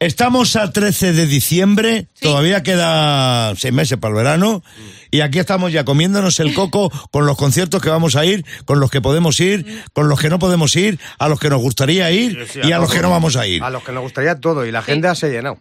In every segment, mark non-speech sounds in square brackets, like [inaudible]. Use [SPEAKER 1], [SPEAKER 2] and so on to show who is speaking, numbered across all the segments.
[SPEAKER 1] Estamos a 13 de diciembre, todavía queda seis meses para el verano, y aquí estamos ya comiéndonos el coco [laughs] con los conciertos que vamos a ir, con los que podemos ir, con los que no podemos ir, a los que nos gustaría ir
[SPEAKER 2] Sí, sí,
[SPEAKER 1] y a
[SPEAKER 2] a
[SPEAKER 1] los que no vamos a ir.
[SPEAKER 2] A los que nos gustaría todo y la agenda se ha llenado.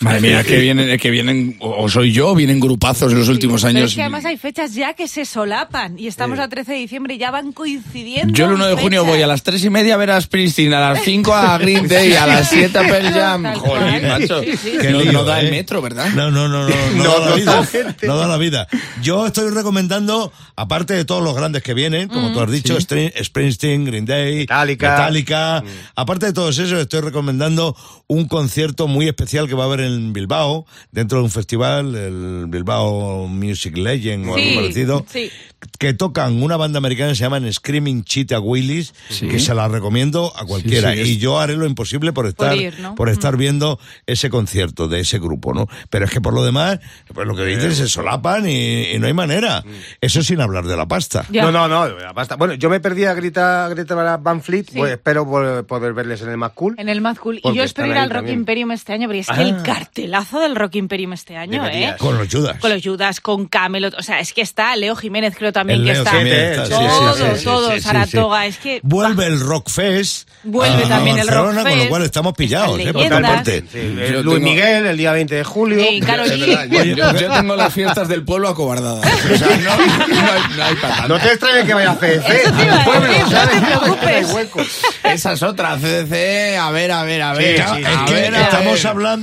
[SPEAKER 3] Madre mía, que vienen, que vienen, o soy yo, vienen grupazos en los últimos
[SPEAKER 4] Pero
[SPEAKER 3] años.
[SPEAKER 4] es que además hay fechas ya que se solapan y estamos a 13 de diciembre y ya van coincidiendo.
[SPEAKER 3] Yo el 1 de junio voy a las 3 y media a ver a Springsteen, a las 5 a Green Day, a las 7 a Pearl Jam. Macho.
[SPEAKER 4] Sí, sí.
[SPEAKER 1] Qué
[SPEAKER 3] No, da el
[SPEAKER 1] ¿eh?
[SPEAKER 3] metro, ¿verdad?
[SPEAKER 1] No, no, no, no, [laughs] no,
[SPEAKER 2] No,
[SPEAKER 1] da la vida.
[SPEAKER 2] gente.
[SPEAKER 1] No da la vida. Yo estoy recomendando, aparte de todos los grandes que vienen, como tú has dicho, String- Springsteen, Green Day,
[SPEAKER 2] Metallica.
[SPEAKER 1] Metallica, aparte de todos esos, estoy recomendando un concierto muy especial que va a haber en Bilbao, dentro de un festival, el Bilbao Music Legend o
[SPEAKER 4] Sí,
[SPEAKER 1] algo parecido,
[SPEAKER 4] sí.
[SPEAKER 1] que tocan una banda americana que se llaman Screaming Cheetah Willis, que se la recomiendo a cualquiera.
[SPEAKER 3] Sí, sí,
[SPEAKER 1] y yo haré lo imposible por estar,
[SPEAKER 4] ir, ¿no?
[SPEAKER 1] por estar viendo ese concierto de ese grupo, ¿no? Pero es que por lo demás, pues lo que dices se solapan y, y no hay manera. Eso sin hablar de la pasta.
[SPEAKER 4] Ya.
[SPEAKER 2] No, no, no, ya basta. Bueno, yo me perdí a Grita, Greta Van Fleet,
[SPEAKER 4] Sí.
[SPEAKER 2] pues espero poder verles en el Más Cool.
[SPEAKER 4] En el Mad Cool. Y yo espero ir al Rock
[SPEAKER 2] también.
[SPEAKER 4] Imperium este año, pero es que. El cartelazo del Rock Imperium este año, ¿eh?
[SPEAKER 1] Con los Judas.
[SPEAKER 4] Con los Judas, con Camelot, o sea, es que está Leo Jiménez, creo también
[SPEAKER 1] El
[SPEAKER 4] que
[SPEAKER 1] Leo
[SPEAKER 4] está.
[SPEAKER 1] Jiménez
[SPEAKER 2] está, sí, sí,
[SPEAKER 4] todo,
[SPEAKER 2] sí, sí,
[SPEAKER 4] todo,
[SPEAKER 1] sí, sí,
[SPEAKER 4] Saratoga,
[SPEAKER 1] sí.
[SPEAKER 4] es que...
[SPEAKER 1] Vuelve el Rock Fest.
[SPEAKER 4] Vuelve
[SPEAKER 1] a
[SPEAKER 4] también el Rock
[SPEAKER 1] Con lo
[SPEAKER 4] Fest.
[SPEAKER 1] cual estamos pillados, ¿eh? Por
[SPEAKER 4] leyendas.
[SPEAKER 1] parte.
[SPEAKER 2] Luis
[SPEAKER 3] tengo-
[SPEAKER 2] Miguel, el día 20 de julio.
[SPEAKER 4] Sí,
[SPEAKER 3] verdad, yo, yo- tengo las fiestas del pueblo acobardadas. O sea, no, no hay, no hay.
[SPEAKER 2] No te extrañes que vaya a CDC. Al pueblo,
[SPEAKER 4] no te preocupes.
[SPEAKER 3] Esa es otra, CDC, a ver, a ver, a ver.
[SPEAKER 2] Sí,
[SPEAKER 3] a
[SPEAKER 2] sí,
[SPEAKER 1] Es
[SPEAKER 3] a
[SPEAKER 1] que
[SPEAKER 3] ver, a
[SPEAKER 1] estamos
[SPEAKER 3] ver.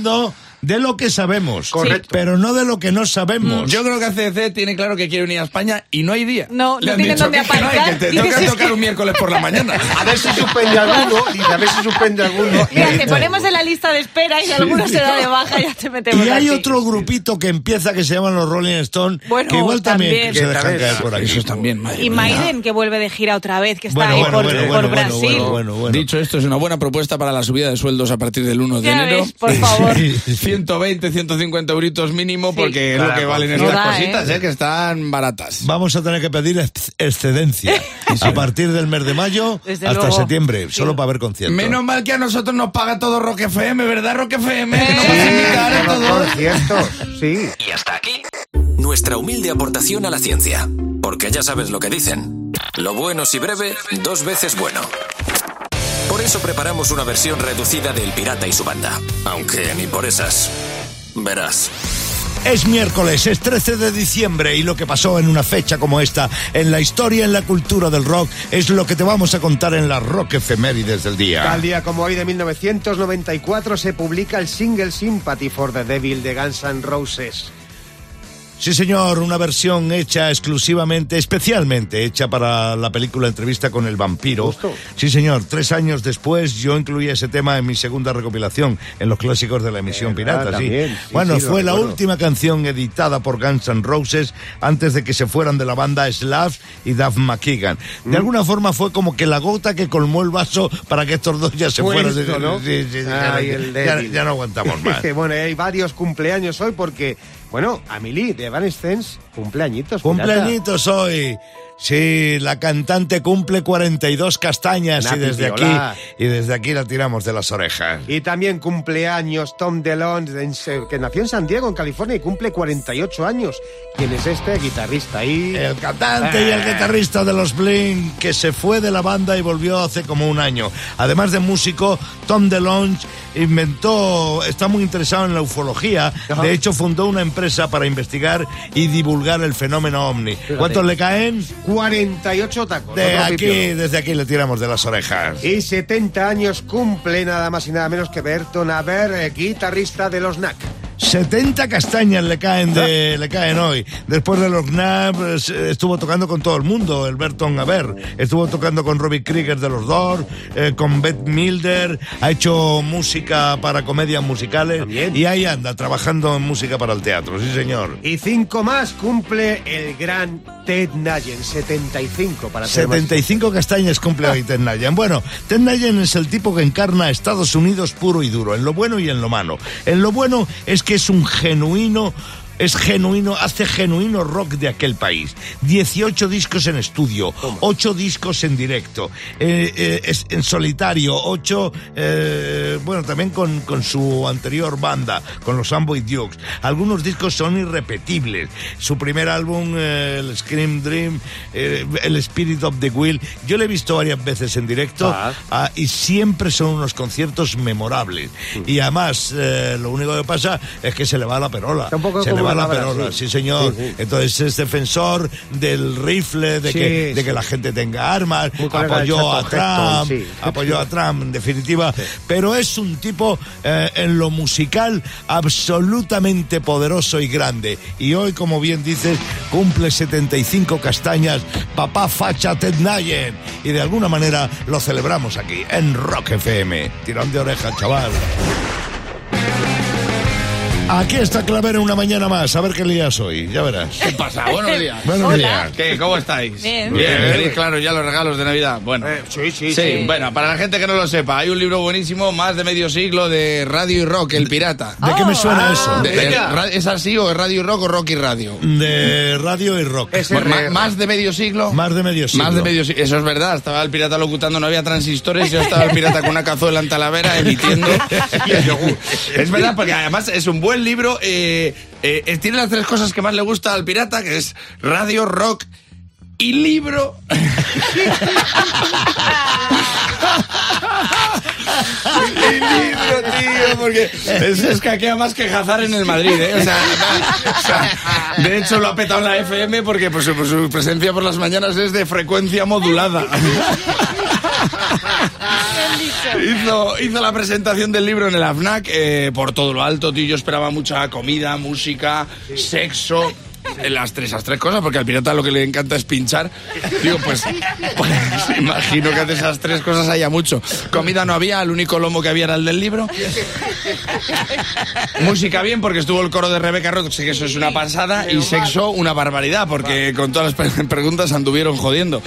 [SPEAKER 1] Hablando de lo que sabemos.
[SPEAKER 2] Correcto.
[SPEAKER 1] Pero no de lo que no sabemos.
[SPEAKER 3] Yo creo que CDC tiene claro que quiere unir a España y no hay día.
[SPEAKER 4] No,
[SPEAKER 3] Le
[SPEAKER 4] no tienen
[SPEAKER 3] dicho
[SPEAKER 4] dónde
[SPEAKER 3] que no hay,
[SPEAKER 4] aparcar.
[SPEAKER 3] que te toca tocar
[SPEAKER 4] que-
[SPEAKER 3] un miércoles por la mañana. [laughs]
[SPEAKER 2] A ver si suspende alguno, dice, a ver si suspende alguno.
[SPEAKER 4] Mira, te ponemos en la lista de espera y si alguno se da de baja ya te metemos
[SPEAKER 1] Y hay
[SPEAKER 4] a ti.
[SPEAKER 1] otro grupito que empieza que se llaman los Rolling Stones,
[SPEAKER 4] Bueno,
[SPEAKER 1] que igual también,
[SPEAKER 4] también.
[SPEAKER 1] se
[SPEAKER 2] Que
[SPEAKER 1] dejan
[SPEAKER 2] también.
[SPEAKER 1] caer por aquí.
[SPEAKER 3] Eso también, madre
[SPEAKER 4] Y. Maiden, que vuelve de gira otra vez, que está
[SPEAKER 1] Bueno,
[SPEAKER 4] ahí
[SPEAKER 1] bueno,
[SPEAKER 4] por,
[SPEAKER 1] bueno,
[SPEAKER 4] por Brasil.
[SPEAKER 1] bueno, bueno, bueno.
[SPEAKER 3] Dicho esto, es una buena propuesta para la subida de sueldos a partir del 1 de enero.
[SPEAKER 4] ves, por [laughs] favor.
[SPEAKER 1] Sí, sí, sí.
[SPEAKER 3] 120, 150 euritos mínimo,
[SPEAKER 4] Sí.
[SPEAKER 3] porque es lo que valen
[SPEAKER 2] no
[SPEAKER 3] estas
[SPEAKER 4] da,
[SPEAKER 3] cositas,
[SPEAKER 4] ¿eh?
[SPEAKER 3] ¿eh? que están baratas.
[SPEAKER 1] Vamos a tener que pedir ex- excedencia [laughs] a partir del mes de mayo
[SPEAKER 4] Desde
[SPEAKER 1] hasta
[SPEAKER 4] luego.
[SPEAKER 1] septiembre,
[SPEAKER 4] Sí.
[SPEAKER 1] solo para ver conciertos.
[SPEAKER 3] Menos mal que a nosotros nos paga todo Rock FM, ¿verdad, Rock FM? Que nos a a
[SPEAKER 2] conciertos, sí.
[SPEAKER 5] Y hasta aquí nuestra humilde aportación a la ciencia. Porque ya sabes lo que dicen. Lo bueno si breve, dos veces bueno. Por eso preparamos una versión reducida del Pirata y su banda. Aunque ni por esas. Verás.
[SPEAKER 1] Es miércoles, es 13 de diciembre y lo que pasó en una fecha como esta, en la historia, en la cultura del rock, es lo que te vamos a contar en las rock efemérides del día.
[SPEAKER 2] Tal día como hoy de 1994 se publica el single Sympathy for the Devil de Guns N' Roses.
[SPEAKER 1] Sí, señor, una versión hecha exclusivamente, especialmente hecha para la película Entrevista con el vampiro.
[SPEAKER 2] Justo.
[SPEAKER 1] Sí, señor, tres años después yo incluí ese tema en mi segunda recopilación, en los clásicos de la emisión
[SPEAKER 2] ¿Verdad?
[SPEAKER 1] pirata. sí.
[SPEAKER 2] También, sí,
[SPEAKER 1] bueno,
[SPEAKER 2] sí, lo
[SPEAKER 1] fue la última canción editada por Guns N' Roses antes de que se fueran de la banda Slav y Duff McKagan.
[SPEAKER 2] Mm.
[SPEAKER 1] De alguna forma fue como que la gota que colmó el vaso para que estos dos ya se
[SPEAKER 2] Fue
[SPEAKER 1] fueran.
[SPEAKER 2] ¿no?
[SPEAKER 1] Sí, sí, sí, ya, ya no aguantamos [laughs] más.
[SPEAKER 2] bueno, hay varios cumpleaños hoy porque, bueno, Amelie de Evanescence cumpleañitos. pirata.
[SPEAKER 1] Cumpleañitos hoy. Sí, la cantante cumple 42 castañas y desde aquí y desde aquí la tiramos de las orejas.
[SPEAKER 2] Y también cumpleaños Tom DeLonge, que nació en San Diego, en California, y cumple 48 años. ¿Quién es este guitarrista ahí?
[SPEAKER 1] El cantante y el guitarrista de los Blink que se fue de la banda y volvió hace como un año. Además de músico, Tom DeLonge inventó, está muy interesado en la ufología.
[SPEAKER 2] Ajá.
[SPEAKER 1] De hecho, fundó una empresa para investigar y divulgar el fenómeno ovni. ¿Cuántos le caen?
[SPEAKER 2] 48 tacos.
[SPEAKER 1] De aquí, desde aquí le tiramos de las orejas.
[SPEAKER 2] Y 70 años cumple nada más y nada menos que Berton Aber, eh, guitarrista de los NAC.
[SPEAKER 1] 70 castañas le caen de, le caen hoy. Después de los Knapp eh, estuvo tocando con todo el mundo, el Berton Haber. Estuvo tocando con Robbie Krieger de los Doors, eh, con Beth Milder, ha hecho música para comedias musicales
[SPEAKER 2] También.
[SPEAKER 1] y ahí anda trabajando en música para el teatro, sí señor.
[SPEAKER 2] Y cinco más cumple el gran Ted Nugent, 75 para ser más-
[SPEAKER 1] 75 castañas cumple hoy Ted Nugent. Bueno, Ted Nugent es el tipo que encarna a Estados Unidos puro y duro, en lo bueno y en lo malo. En lo bueno es que es un genuino es genuino, hace genuino rock de aquel país. 18 discos en estudio, 8 discos en directo, eh, eh, es en solitario, 8, eh, bueno, también con, con su anterior banda, con los Amboy Dukes. Algunos discos son irrepetibles. Su primer álbum, eh, el Scream Dream, el Spirit of the Will, yo lo he visto varias veces en directo
[SPEAKER 2] Ah.
[SPEAKER 1] y siempre son unos conciertos memorables. Y además, lo único que pasa es que se le va la perola.
[SPEAKER 2] Está un poco
[SPEAKER 1] se
[SPEAKER 2] como sí.
[SPEAKER 1] sí, señor.
[SPEAKER 2] Sí, sí.
[SPEAKER 1] Entonces es defensor del rifle, de, que, de
[SPEAKER 2] sí.
[SPEAKER 1] que la gente tenga armas, apoyó a Trump, apoyó a Trump en definitiva, pero es un tipo eh, en lo musical absolutamente poderoso y grande. Y hoy, como bien dices, cumple 75 castañas, papá facha Ted Nayen. Y de alguna manera lo celebramos aquí, en Rock FM. Tirón de oreja, chaval. Aquí está Clavero una mañana más, a ver qué lías hoy, ya verás.
[SPEAKER 3] ¿Qué pasa? [laughs] Buenos días.
[SPEAKER 1] Buenos
[SPEAKER 4] Hola.
[SPEAKER 1] días.
[SPEAKER 3] ¿Qué? ¿Cómo estáis?
[SPEAKER 4] Bien.
[SPEAKER 1] Bien.
[SPEAKER 3] ¿Tenéis claro ya los regalos de Navidad? Bueno.
[SPEAKER 2] Eh, sí, sí,
[SPEAKER 3] Sí,
[SPEAKER 2] sí.
[SPEAKER 3] bueno, para la gente que no lo sepa, hay un libro buenísimo, más de medio siglo, de Radio y Rock, El Pirata.
[SPEAKER 1] ¿De qué me
[SPEAKER 4] Oh,
[SPEAKER 1] suena
[SPEAKER 2] ah,
[SPEAKER 1] eso?
[SPEAKER 3] De- ¿Es así o es Radio y Rock o Rock y Radio?
[SPEAKER 1] De radio y rock.
[SPEAKER 2] Es
[SPEAKER 3] Bueno, ma- más de medio siglo.
[SPEAKER 1] Más de medio siglo.
[SPEAKER 3] Más de medio siglo. Eso es verdad. Estaba el pirata locutando, no había transistores. Yo estaba el pirata con una cazuela en Talavera emitiendo. [laughs] es verdad, porque además es un buen libro. eh, eh, eh, tiene las tres cosas que más le gusta al pirata, que es radio, rock y libro. [laughs] y libro, tío, porque es, más que Hazard en el Madrid, de hecho lo ha petado la FM porque pues, pues, su presencia por las mañanas es de frecuencia modulada. Hizo, hizo la presentación del libro en el AFNAC eh, por todo lo alto, tío. Yo esperaba mucha comida, música, sexo. Las tres, las tres cosas, porque al pirata lo que le encanta es pinchar. Digo, pues, pues imagino que de esas tres cosas haya mucho. Comida no había, el único lomo que había era el del libro. Música bien, porque estuvo el coro de Rebeca Roth, que eso es una pasada. Y sexo, una barbaridad, porque con todas las pre- preguntas anduvieron jodiendo.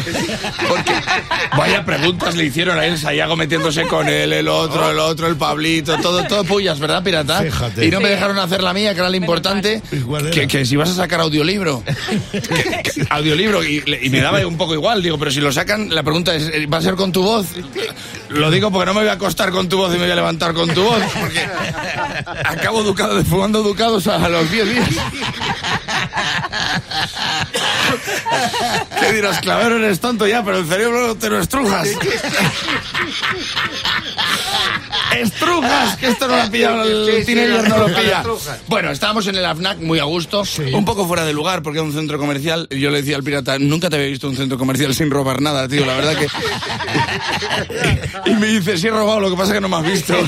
[SPEAKER 3] Porque vaya preguntas le hicieron a él, Sayago metiéndose con él, el otro, el otro, el Pablito, todo, todo pullas, ¿verdad, pirata?
[SPEAKER 1] Fíjate.
[SPEAKER 3] Y no me dejaron hacer la mía, que era la importante, que, que si vas a sacar audiolibro. [laughs] Audiolibro, y, me daba un poco igual, digo, pero si lo sacan, la pregunta es, ¿va a ser con tu voz? Lo digo porque no me voy a acostar con tu voz y me voy a levantar con tu voz, porque acabo educado, fumando educados a los 10 días. ¿Qué dirás, clavero, eres tonto ya, pero el cerebro te lo estrujas. ¡Estrujas! Que esto no lo ha pillado el
[SPEAKER 2] sí,
[SPEAKER 3] teenager, no lo pilla. Bueno, estábamos en el AFNAC muy a gusto, un poco fuera de lugar porque era un centro comercial. Y yo le decía al pirata, nunca te había visto un centro comercial sin robar nada, tío, la verdad que... [laughs] y me dice, sí he robado, lo que pasa es que no me has visto. [laughs]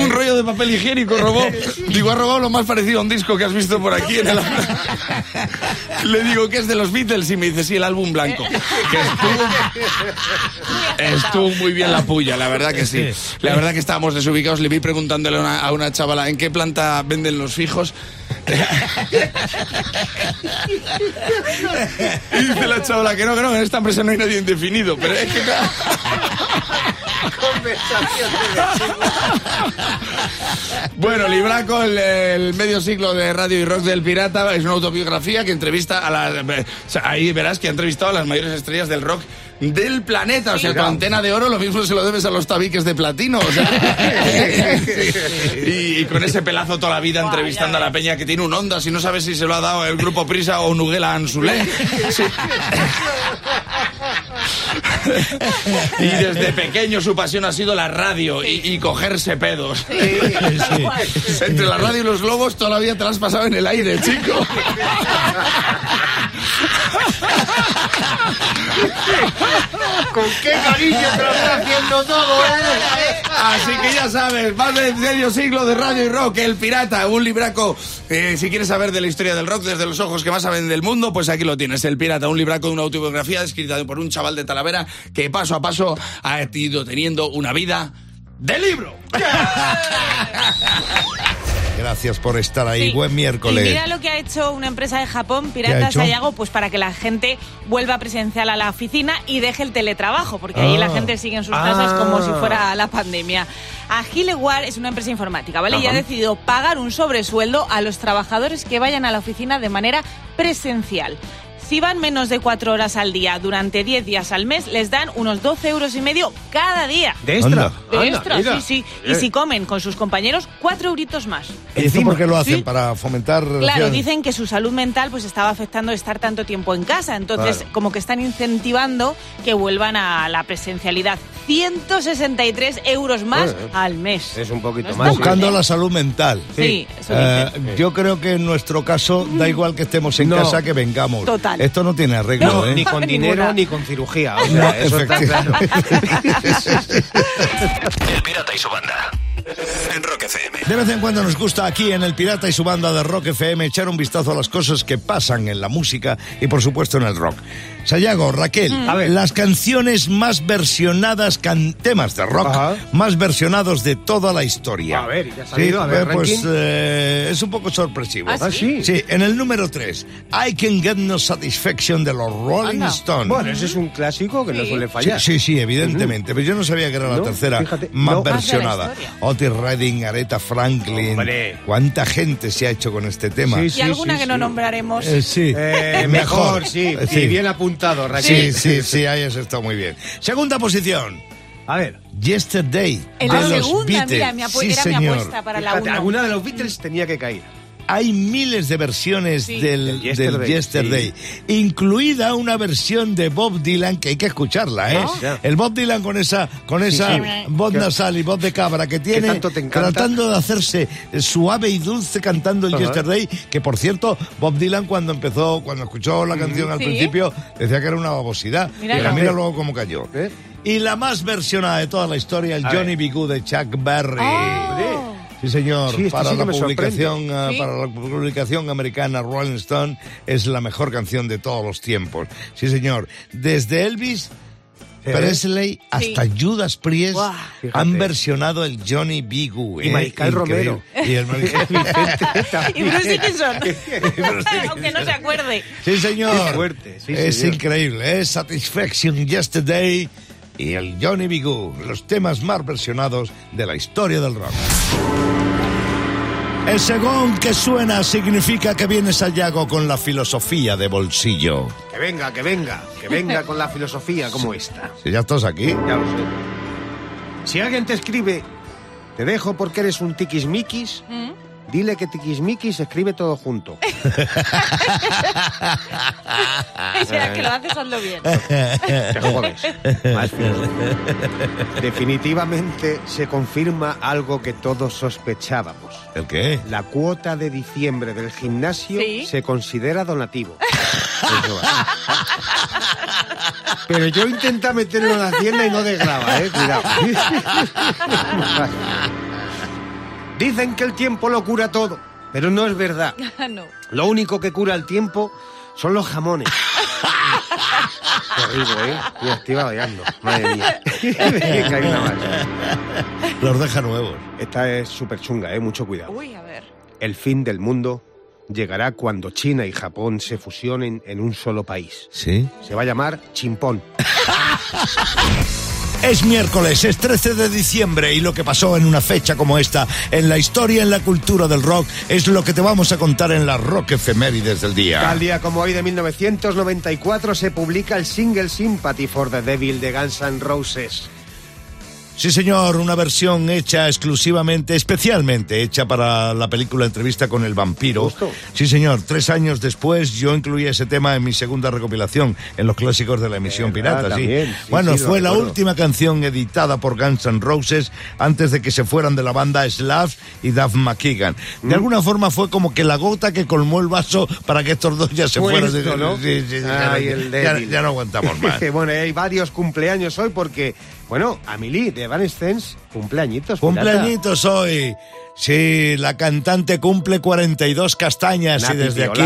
[SPEAKER 3] un rollo de papel higiénico robó. Digo, ha robado lo más parecido a un disco que has visto por aquí en el AFNAC. [laughs] Le digo que es de los Beatles y me dice, sí, el álbum blanco. Que estuvo, estuvo muy bien la puya, la verdad que [laughs] sí. La verdad que estábamos desubicados. Le vi preguntándole a una, a una chavala en qué planta venden los fijos. y dice la chavala que no, que no, en esta empresa no hay nadie indefinido. Pero es que. Bueno, Libraco, el, el medio siglo de radio y rock del pirata, es una autobiografía que entrevista a las... o sea, ahí verás que ha entrevistado a las mayores estrellas del rock del planeta. O sea, tu antena de oro lo mismo se lo debes a los tabiques de platino. O sea, [laughs] [laughs] y, y con ese pelazo toda la vida entrevistando a la peña que tiene un onda, si no sabes si se lo ha dado el grupo Prisa o Nuguela Ansulé. [laughs] Sí. y desde pequeño su pasión ha sido la radio y, y cogerse pedos. Entre la radio y los globos toda la vida te has pasado en el aire, chico.
[SPEAKER 2] ¿Con qué cariño te lo está haciendo todo, eh?
[SPEAKER 3] Así que ya sabes, más de medio siglo de radio y rock, El Pirata, un libraco. eh, si quieres saber de la historia del rock desde los ojos que más saben del mundo, pues aquí lo tienes, El Pirata, un libraco de una autobiografía escrita por un chaval de Talavera que paso a paso ha ido teniendo una vida de libro. [laughs]
[SPEAKER 1] Gracias por estar ahí.
[SPEAKER 4] Sí.
[SPEAKER 1] Buen miércoles.
[SPEAKER 4] Y mira lo que ha hecho una empresa de Japón,
[SPEAKER 1] ha
[SPEAKER 4] Pirata
[SPEAKER 1] hecho?
[SPEAKER 4] Sayago, pues para que la gente vuelva presencial a la oficina y deje el teletrabajo, porque ahí la
[SPEAKER 1] Ah.
[SPEAKER 4] gente sigue en sus
[SPEAKER 2] Ah.
[SPEAKER 4] casas como si fuera la pandemia. Agileware es una empresa informática, ¿vale? Y ha decidido pagar un sobresueldo a los trabajadores que vayan a la oficina de manera presencial. Si van menos de cuatro horas al día durante 10 días al mes, les dan unos 12 euros y medio cada día.
[SPEAKER 2] De extra.
[SPEAKER 1] Anda.
[SPEAKER 4] De
[SPEAKER 2] Anda,
[SPEAKER 4] extra,
[SPEAKER 2] mira.
[SPEAKER 4] sí, sí.
[SPEAKER 2] Eh.
[SPEAKER 4] Y si comen con sus compañeros, cuatro euritos más.
[SPEAKER 1] ¿Y esto
[SPEAKER 2] Encima.
[SPEAKER 1] por qué lo hacen?
[SPEAKER 4] Sí.
[SPEAKER 1] ¿Para fomentar
[SPEAKER 4] Claro,
[SPEAKER 1] relaciones?
[SPEAKER 4] dicen que su salud mental pues estaba afectando estar tanto tiempo en casa, entonces
[SPEAKER 1] Claro.
[SPEAKER 4] como que están incentivando que vuelvan a la presencialidad. 163 euros más
[SPEAKER 2] Eh,
[SPEAKER 4] al mes.
[SPEAKER 2] es un poquito
[SPEAKER 4] No
[SPEAKER 2] más,
[SPEAKER 4] está.
[SPEAKER 1] Buscando
[SPEAKER 4] ¿eh?
[SPEAKER 1] la salud mental.
[SPEAKER 4] Sí, eso
[SPEAKER 1] Eh, yo creo que en nuestro caso da igual que estemos en
[SPEAKER 2] No.
[SPEAKER 1] casa que vengamos.
[SPEAKER 4] Total.
[SPEAKER 1] Esto no tiene arreglo,
[SPEAKER 2] No,
[SPEAKER 1] ¿eh?
[SPEAKER 2] ni con dinero ni con cirugía. O sea,
[SPEAKER 1] No,
[SPEAKER 2] eso está claro. [laughs]
[SPEAKER 5] El Pirata y su banda. En Rock FM.
[SPEAKER 1] De vez en cuando nos gusta aquí en El Pirata y su banda de Rock FM echar un vistazo a las cosas que pasan en la música y por supuesto en el rock. Sayago, Raquel,
[SPEAKER 2] A ver.
[SPEAKER 1] las canciones más versionadas, can- temas de rock
[SPEAKER 2] Ajá.
[SPEAKER 1] más versionados de toda la historia.
[SPEAKER 2] A ver, ¿ya ha salido? A ver,
[SPEAKER 1] pues
[SPEAKER 2] ranking.
[SPEAKER 1] eh, es un poco sorpresivo.
[SPEAKER 4] ¿Ah,
[SPEAKER 2] sí.
[SPEAKER 1] Sí, en el número 3, I Can Get No Satisfaction de los Rolling
[SPEAKER 4] Anda.
[SPEAKER 1] Stones.
[SPEAKER 2] Bueno, ese es un clásico que no
[SPEAKER 4] Sí.
[SPEAKER 2] suele
[SPEAKER 1] Sí,
[SPEAKER 2] fallar.
[SPEAKER 1] sí, sí, evidentemente. Pero yo no sabía que era la
[SPEAKER 2] No,
[SPEAKER 1] tercera
[SPEAKER 2] fíjate,
[SPEAKER 1] más
[SPEAKER 2] no.
[SPEAKER 1] versionada. Otis Redding, Aretha Franklin.
[SPEAKER 2] Hombre.
[SPEAKER 1] ¿Cuánta gente se ha hecho con este tema?
[SPEAKER 2] Sí,
[SPEAKER 4] y
[SPEAKER 2] sí,
[SPEAKER 4] alguna
[SPEAKER 2] sí,
[SPEAKER 4] que no
[SPEAKER 2] sí.
[SPEAKER 4] nombraremos.
[SPEAKER 1] Eh, sí.
[SPEAKER 2] Eh, [laughs] mejor, sí.
[SPEAKER 1] Sí.
[SPEAKER 2] Y bien apuntado,
[SPEAKER 1] Sí,
[SPEAKER 2] Raquel.
[SPEAKER 1] sí, sí, ahí has estado muy bien. Segunda posición,
[SPEAKER 2] A ver,
[SPEAKER 1] Yesterday.
[SPEAKER 4] en
[SPEAKER 1] de
[SPEAKER 4] la
[SPEAKER 1] los
[SPEAKER 4] segunda,
[SPEAKER 1] Beatles.
[SPEAKER 4] mira, mi
[SPEAKER 1] Sí,
[SPEAKER 4] era mi
[SPEAKER 1] señor.
[SPEAKER 4] apuesta para la
[SPEAKER 2] fíjate,
[SPEAKER 4] 1.
[SPEAKER 2] alguna de los Beatles tenía que caer.
[SPEAKER 1] Hay miles de versiones
[SPEAKER 4] Sí.
[SPEAKER 1] del,
[SPEAKER 2] Del
[SPEAKER 1] del
[SPEAKER 2] Yesterday,
[SPEAKER 1] incluida una versión de Bob Dylan que hay que escucharla, ¿eh? El Bob Dylan con esa con esa
[SPEAKER 2] sí.
[SPEAKER 1] voz
[SPEAKER 2] Que-
[SPEAKER 1] nasal y voz de cabra que tiene,
[SPEAKER 2] tanto te encanta.
[SPEAKER 1] tratando de hacerse suave y dulce cantando el. Yesterday, que por cierto, Bob Dylan cuando empezó, cuando escuchó la canción al
[SPEAKER 4] Sí.
[SPEAKER 1] principio, decía que era una babosidad,
[SPEAKER 4] Mira.
[SPEAKER 1] pero mira luego cómo cayó.
[SPEAKER 2] ¿Eh?
[SPEAKER 1] Y la más versionada de toda la historia, el
[SPEAKER 2] A
[SPEAKER 1] Johnny. B. Good de Chuck Berry.
[SPEAKER 4] Oh.
[SPEAKER 1] Sí, señor.
[SPEAKER 2] Sí, este
[SPEAKER 1] para,
[SPEAKER 2] sí
[SPEAKER 1] la publicación, ah,
[SPEAKER 4] Sí.
[SPEAKER 1] para la publicación americana Rolling Stone es la mejor canción de todos los tiempos. Sí, señor. Desde Elvis,
[SPEAKER 2] ¿Eh?
[SPEAKER 1] Presley hasta Judas Priest han versionado el Johnny B. Good.
[SPEAKER 2] Y
[SPEAKER 1] ¿eh? Increíble.
[SPEAKER 2] Romero.
[SPEAKER 1] Y el [laughs] [laughs]
[SPEAKER 4] Y Bruce Dickinson. [laughs] Aunque no se acuerde.
[SPEAKER 1] Sí, señor.
[SPEAKER 2] Fuerte, sí,
[SPEAKER 1] es
[SPEAKER 2] señor.
[SPEAKER 1] increíble. Es Satisfaction Yesterday y el Johnny B. Good, los temas más versionados de la historia del rock. El segón que suena significa que viene Sayago con la filosofía de bolsillo.
[SPEAKER 2] Que venga, que venga, que venga con la filosofía como esta.
[SPEAKER 1] Si ya estás aquí.
[SPEAKER 2] Ya lo sé. Si alguien te escribe, te dejo porque eres un tiquismiquis,
[SPEAKER 4] ¿Mm?
[SPEAKER 2] Dile que tiquismiquis se escribe todo junto. [laughs]
[SPEAKER 4] Que lo haces hazlo bien.
[SPEAKER 2] Te jodes. Más. Definitivamente se confirma algo que todos sospechábamos.
[SPEAKER 1] ¿El qué?
[SPEAKER 2] La cuota de diciembre del gimnasio
[SPEAKER 4] Sí.
[SPEAKER 2] se considera donativo. Pero yo intenta meterlo en la hacienda y no desgraba, eh, cuidado. [laughs] Dicen que el tiempo lo cura todo, pero no es verdad. [laughs]
[SPEAKER 4] no.
[SPEAKER 2] Lo único que cura el tiempo son los jamones. [laughs] Terrible, ¿eh? Mira, estoy babeando. Madre mía. [laughs] Venga, hay una más.
[SPEAKER 1] Los deja nuevos.
[SPEAKER 2] Esta es súper chunga, ¿eh? Mucho cuidado.
[SPEAKER 4] Uy, a ver.
[SPEAKER 2] El fin del mundo llegará cuando China y Japón se fusionen en un solo país.
[SPEAKER 1] ¿Sí?
[SPEAKER 2] Se va a llamar Chimpón.
[SPEAKER 1] Es miércoles, es 13 de diciembre y lo que pasó en una fecha como esta, en la historia, en la cultura del rock, es lo que te vamos a contar en la Rock Efemérides del día.
[SPEAKER 2] Tal día como hoy de 1994 se publica el single Sympathy for the Devil de Guns N' Roses.
[SPEAKER 1] Sí, señor, una versión hecha exclusivamente, especialmente hecha para la película Entrevista con el vampiro.
[SPEAKER 2] Justo.
[SPEAKER 1] Sí, señor, tres años después yo incluí ese tema en mi segunda recopilación, en los clásicos de la emisión
[SPEAKER 2] ¿Verdad?
[SPEAKER 1] pirata. sí.
[SPEAKER 2] También, sí,
[SPEAKER 1] bueno,
[SPEAKER 2] sí,
[SPEAKER 1] fue la última canción editada por Guns N' Roses antes de que se fueran de la banda Slavs y Duff McKagan.
[SPEAKER 2] Mm.
[SPEAKER 1] De alguna forma fue como que la gota que colmó el vaso para que estos dos ya se
[SPEAKER 2] Fue
[SPEAKER 1] fueran.
[SPEAKER 2] ¿no?
[SPEAKER 1] Sí, sí, sí, ya, ya- ya no aguantamos [laughs] más.
[SPEAKER 2] bueno, hay varios cumpleaños hoy porque Bueno, Amelie de Evanescence, cumpleañitos. pirata.
[SPEAKER 1] Cumpleañitos hoy. Sí, la cantante cumple 42 castañas y desde aquí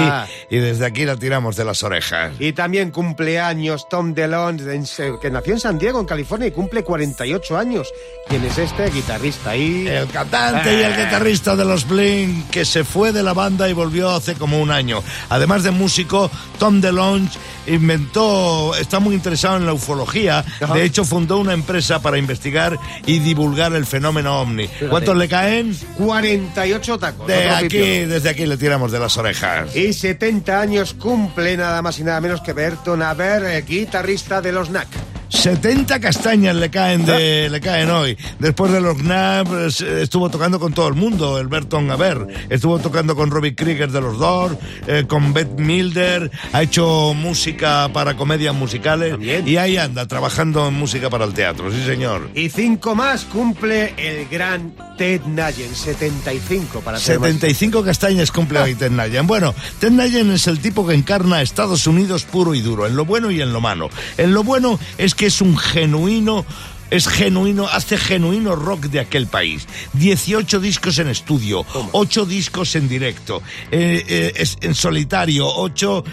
[SPEAKER 1] y desde aquí la tiramos de las orejas.
[SPEAKER 2] Y también cumpleaños Tom DeLonge, que nació en San Diego, en California, y cumple 48 años. ¿Quién es este guitarrista ahí?
[SPEAKER 1] El cantante y el
[SPEAKER 2] Eh.
[SPEAKER 1] guitarrista de los Blink que se fue de la banda y volvió hace como un año. Además de músico, Tom DeLonge inventó, está muy interesado en la ufología.
[SPEAKER 2] Ajá.
[SPEAKER 1] De hecho, fundó una empresa para investigar y divulgar el fenómeno ovni. ¿Cuántos le caen?
[SPEAKER 2] 48 tacos.
[SPEAKER 1] De aquí,
[SPEAKER 2] pipiolo.
[SPEAKER 1] desde aquí le tiramos de las orejas.
[SPEAKER 2] Y 70 años cumple nada más y nada menos que Berton Aber, eh, guitarrista de los NAC.
[SPEAKER 1] 70 castañas le caen de, le caen hoy. Después de los eh, estuvo tocando con todo el mundo, el Berton Haber. Estuvo tocando con Robbie Krieger de los Doors, eh, con Beth Milder, ha hecho música para comedias musicales
[SPEAKER 2] También.
[SPEAKER 1] y ahí anda trabajando en música para el teatro, sí señor.
[SPEAKER 2] Y cinco más cumple el gran Ted Nugent, 75 para ser más-
[SPEAKER 1] 75 castañas cumple hoy Ted Nugent. Bueno, Ted Nugent es el tipo que encarna a Estados Unidos puro y duro, en lo bueno y en lo malo. En lo bueno es que es un genuino es genuino, hace genuino rock de aquel país. 18 discos en estudio, 8 discos en directo, eh, eh, es en solitario, 8,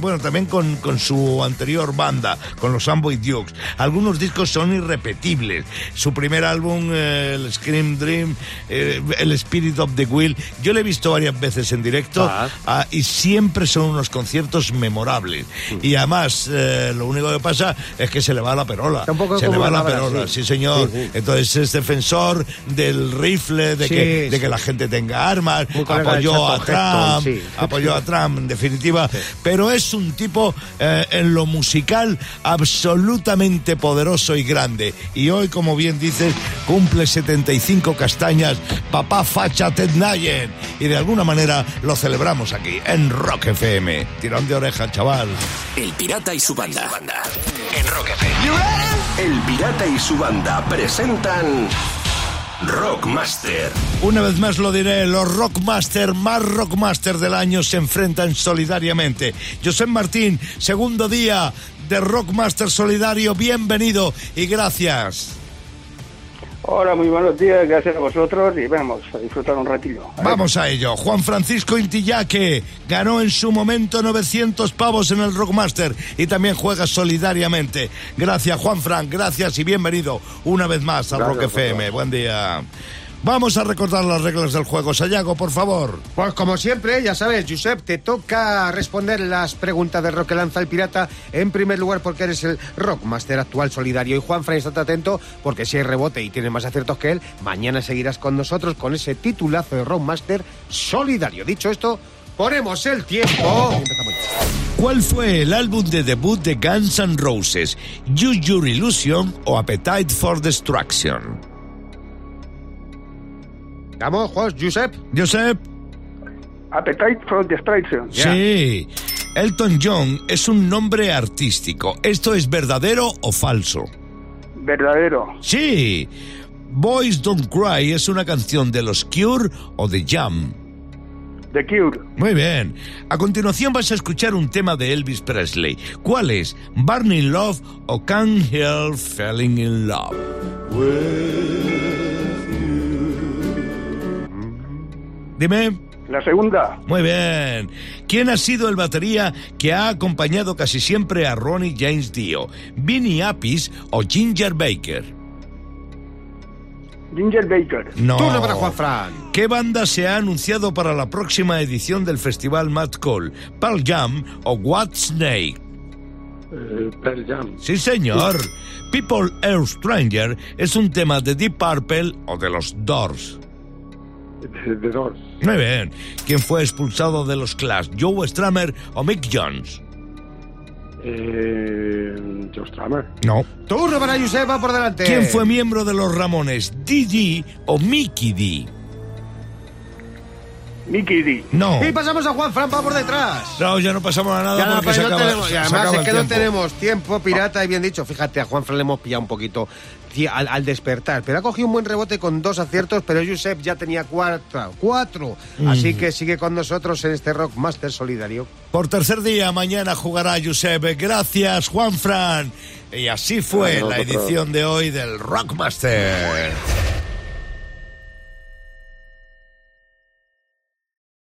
[SPEAKER 1] bueno, también con, con su anterior banda, con los Amboy Dukes. Algunos discos son irrepetibles. Su primer álbum, eh, el Scream Dream, eh, el Spirit of the Will, yo lo he visto varias veces en directo
[SPEAKER 2] Ah.
[SPEAKER 1] ah, y siempre son unos conciertos memorables. Y además, eh, lo único que pasa es que se le va la perola.
[SPEAKER 2] Está un poco
[SPEAKER 1] se le
[SPEAKER 2] como
[SPEAKER 1] va la perola,
[SPEAKER 2] sí.
[SPEAKER 1] sí, señor.
[SPEAKER 2] Sí, sí.
[SPEAKER 1] Entonces es defensor del rifle, de,
[SPEAKER 2] Sí,
[SPEAKER 1] que, de que la gente tenga armas, apoyó a Trump,
[SPEAKER 2] sí.
[SPEAKER 1] apoyó a Trump, en definitiva. Pero es un tipo eh, en lo musical absolutamente poderoso y grande. Y hoy, como bien dices, cumple 75 castañas, papá facha Ted Nugent. Y de alguna manera lo celebramos aquí, en Rock FM. Tirón de oreja, chaval.
[SPEAKER 5] El Pirata y su banda. En Rock FM.
[SPEAKER 6] El Pirata y su banda presentan Rockmaster.
[SPEAKER 1] Una vez más lo diré, los Rockmaster más Rockmaster del año se enfrentan solidariamente. José Martín, segundo día de Rockmaster Solidario, bienvenido y gracias.
[SPEAKER 7] Hola, muy buenos días, gracias a vosotros y vamos a disfrutar un ratillo.
[SPEAKER 1] Vamos a ello. Juan Francisco Intillaque ganó en su momento 900 pavos en el Rockmaster y también juega solidariamente. Gracias, Juan Frank, gracias y bienvenido una vez más al
[SPEAKER 7] Gracias,
[SPEAKER 1] Rock FM. Buen día. Vamos a recordar las reglas del juego. Sayago, por favor.
[SPEAKER 2] Pues como siempre, ya sabes, Josep, te toca responder las preguntas de rock que lanza el pirata en primer lugar porque eres el rockmaster actual solidario y Juan Fran, estate atento porque si hay rebote y tienes más aciertos que él, mañana seguirás con nosotros con ese titulazo de rockmaster solidario. Dicho esto, ponemos el tiempo.
[SPEAKER 1] ¿Cuál fue el álbum de debut de Guns N' Roses? Use Your Illusion o Appetite for Destruction?
[SPEAKER 2] Vamos, Jos, Josep.
[SPEAKER 1] Josep.
[SPEAKER 7] Appetite for Destruction.
[SPEAKER 1] Sí. Elton John es un nombre artístico. ¿Esto es verdadero o falso?
[SPEAKER 7] Verdadero.
[SPEAKER 1] Sí. Boys Don't Cry es una canción de los Cure o de Jam.
[SPEAKER 7] The Cure.
[SPEAKER 1] Muy bien. A continuación vas a escuchar un tema de Elvis Presley. ¿Cuál es? ¿Burning Love o Can't Help Falling in Love? Dime.
[SPEAKER 7] La segunda.
[SPEAKER 1] Muy bien. ¿Quién ha sido el batería que ha acompañado casi siempre a Ronnie James Dio? ¿Vinnie Appice o Ginger Baker?
[SPEAKER 7] Ginger Baker.
[SPEAKER 1] No.
[SPEAKER 2] Turno para Juan Fran.
[SPEAKER 1] ¿Qué banda se ha anunciado para la próxima edición del festival Mad Call? ¿Pearl Jam o What Snake?
[SPEAKER 7] Pearl Jam.
[SPEAKER 1] Sí, señor. People Are Stranger es un tema de Deep Purple o de los Doors.
[SPEAKER 7] Doors.
[SPEAKER 1] Muy bien. ¿Quién fue expulsado de los Clash? ¿Joe Stramer o Mick Jones?
[SPEAKER 7] Eh, Joe Strummer.
[SPEAKER 1] No.
[SPEAKER 2] Turno para Josep, va por delante.
[SPEAKER 1] ¿Quién fue miembro de los Ramones? ¿Didi o Mickey D?
[SPEAKER 7] Mickey D.
[SPEAKER 1] No.
[SPEAKER 2] Y pasamos a Juan Fran va por detrás.
[SPEAKER 1] No, ya no pasamos a nada
[SPEAKER 2] Ya,
[SPEAKER 1] porque
[SPEAKER 2] pues
[SPEAKER 1] se
[SPEAKER 2] no
[SPEAKER 1] acaba,
[SPEAKER 2] tenemos- y
[SPEAKER 1] se
[SPEAKER 2] además
[SPEAKER 1] acaba
[SPEAKER 2] es
[SPEAKER 1] el
[SPEAKER 2] que no tenemos tiempo, pirata, y bien dicho. Fíjate, a Juan Fran le hemos pillado un poquito al, al despertar. Pero ha cogido un buen rebote con dos aciertos, pero Josep ya tenía cuatro. cuatro.
[SPEAKER 1] Mm.
[SPEAKER 2] Así que sigue con nosotros en este Rock Master Solidario.
[SPEAKER 1] Por tercer día, mañana jugará Josep. Gracias, Juan Fran. Y así fue
[SPEAKER 7] Bueno,
[SPEAKER 1] la edición de hoy del Rockmaster.